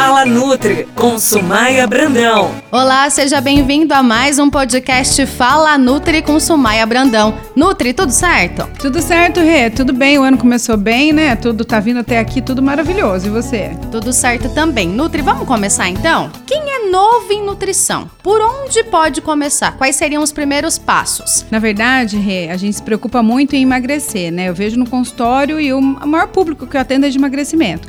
Fala Nutri com Sumaia Brandão. Olá, seja bem-vindo a mais um podcast Fala Nutri com Sumaia Brandão. Nutri, tudo certo? Tudo certo, Rê. Tudo bem. O ano começou bem, né? Tudo tá vindo até aqui, tudo maravilhoso. E você? Tudo certo também. Nutri, vamos começar então? Quem é novo em nutrição? Por onde pode começar? Quais seriam os primeiros passos? Na verdade, Rê, a gente se preocupa muito em emagrecer, né? Eu vejo no consultório e o maior público que eu atendo é de emagrecimento.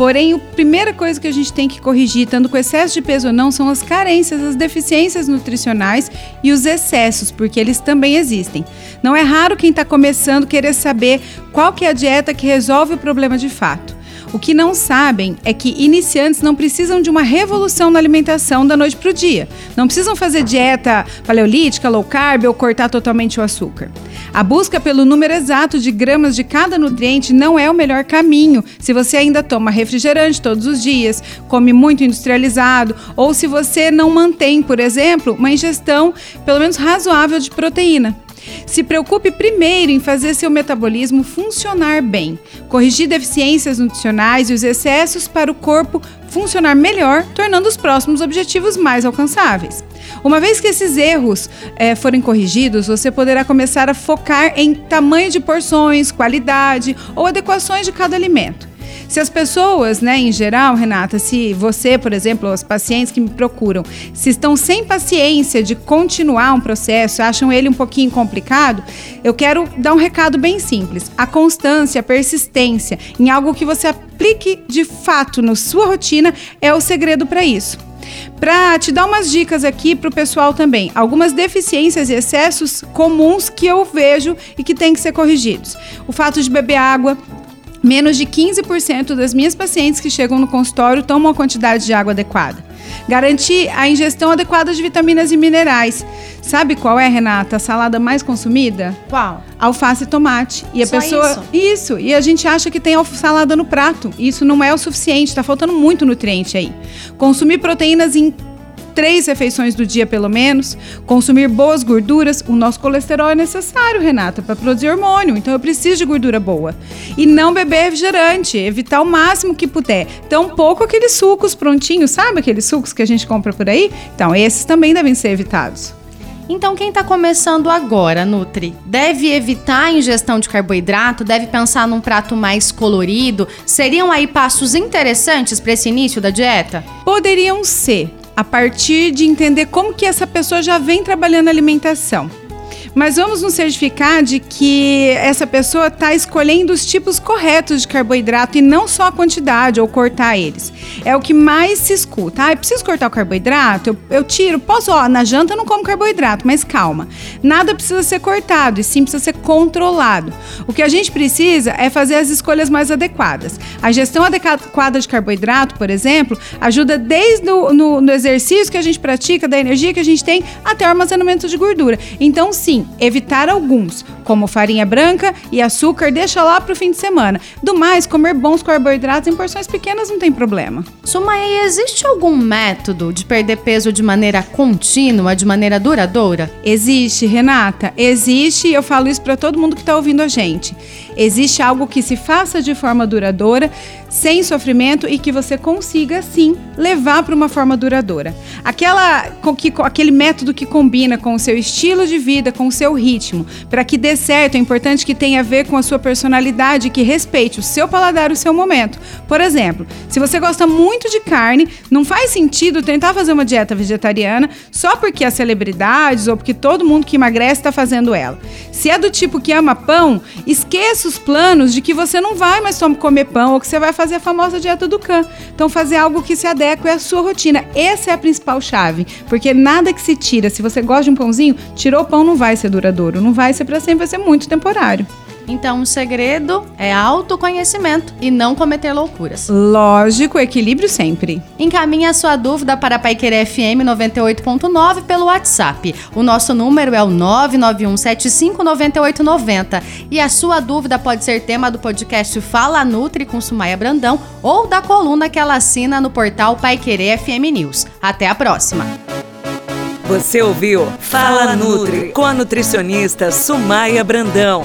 Porém, a primeira coisa que a gente tem que corrigir, tanto com excesso de peso ou não, são as carências, as deficiências nutricionais e os excessos, porque eles também existem. Não é raro quem está começando querer saber qual que é a dieta que resolve o problema de fato. O que não sabem é que iniciantes não precisam de uma revolução na alimentação da noite para o dia. Não precisam fazer dieta paleolítica, low carb ou cortar totalmente o açúcar. A busca pelo número exato de gramas de cada nutriente não é o melhor caminho se você ainda toma refrigerante todos os dias, come muito industrializado ou se você não mantém, por exemplo, uma ingestão pelo menos razoável de proteína. Se preocupe primeiro em fazer seu metabolismo funcionar bem, corrigir deficiências nutricionais e os excessos para o corpo funcionar melhor, tornando os próximos objetivos mais alcançáveis. Uma vez que esses erros é, forem corrigidos, você poderá começar a focar em tamanho de porções, qualidade ou adequações de cada alimento. Se as pessoas, né, em geral, Renata, se você, por exemplo, os pacientes que me procuram, se estão sem paciência de continuar um processo, acham ele um pouquinho complicado, eu quero dar um recado bem simples. A constância, a persistência em algo que você aplique de fato na sua rotina é o segredo para isso. Para te dar umas dicas aqui para o pessoal também, algumas deficiências e excessos comuns que eu vejo e que tem que ser corrigidos. O fato de beber água, Menos de 15% das minhas pacientes que chegam no consultório tomam a quantidade de água adequada. Garantir a ingestão adequada de vitaminas e minerais. Sabe qual é, Renata, a salada mais consumida? Qual? Alface e tomate. E a Só pessoa. isso? isso. E a gente acha que tem salada no prato. Isso não é o suficiente, está faltando muito nutriente aí. Consumir proteínas em três refeições do dia pelo menos, consumir boas gorduras. O nosso colesterol é necessário, Renata, para produzir hormônio, então eu preciso de gordura boa. E não beber refrigerante, evitar o máximo que puder. Tampouco aqueles sucos prontinhos, sabe aqueles sucos que a gente compra por aí? Então, esses também devem ser evitados. Então, quem está começando agora, Nutri, deve evitar a ingestão de carboidrato, deve pensar num prato mais colorido. Seriam aí passos interessantes para esse início da dieta? Poderiam ser, a partir de entender como que essa pessoa já vem trabalhando alimentação. Mas vamos nos certificar de que essa pessoa está escolhendo os tipos corretos de carboidrato e não só a quantidade ou cortar eles. É o que mais se escuta. Ah, eu preciso cortar o carboidrato? Eu, eu tiro. Posso, ó, na janta eu não como carboidrato, mas calma. Nada precisa ser cortado e sim precisa ser controlado. O que a gente precisa é fazer as escolhas mais adequadas. A gestão adequada de carboidrato, por exemplo, ajuda desde no, no, no exercício que a gente pratica, da energia que a gente tem, até o armazenamento de gordura. Então, sim, evitar alguns, como farinha branca e açúcar, deixa lá para o fim de semana. Do mais, comer bons carboidratos em porções pequenas não tem problema. Sumaí, existe algum método de perder peso de maneira contínua, de maneira duradoura? Existe, Renata. Existe e eu falo isso para todo mundo que está ouvindo a gente. Existe algo que se faça de forma duradoura, sem sofrimento e que você consiga sim levar para uma forma duradoura. Aquela, que, aquele método que combina com o seu estilo de vida, com o seu ritmo, para que dê certo, é importante que tenha a ver com a sua personalidade, que respeite o seu paladar, o seu momento. Por exemplo, se você gosta muito de carne, não faz sentido tentar fazer uma dieta vegetariana só porque as celebridades ou porque todo mundo que emagrece está fazendo ela. Se é do tipo que ama pão, esqueça os planos de que você não vai mais comer pão ou que você vai fazer a famosa dieta do can. Então, fazer algo que se adeque à sua rotina. Essa é a principal chave, porque nada que se tira, se você gosta de um pãozinho, tirou o pão não vai ser duradouro, não vai ser para sempre, vai ser muito temporário. Então, o segredo é autoconhecimento e não cometer loucuras. Lógico, equilíbrio sempre. Encaminhe a sua dúvida para a Paiquerê FM 98.9 pelo WhatsApp. O nosso número é o 991759890 e a sua dúvida pode ser tema do podcast Fala Nutri com Sumaia Brandão ou da coluna que ela assina no portal Paiquerê FM News. Até a próxima. Você ouviu Fala Nutri com a nutricionista Sumaia Brandão.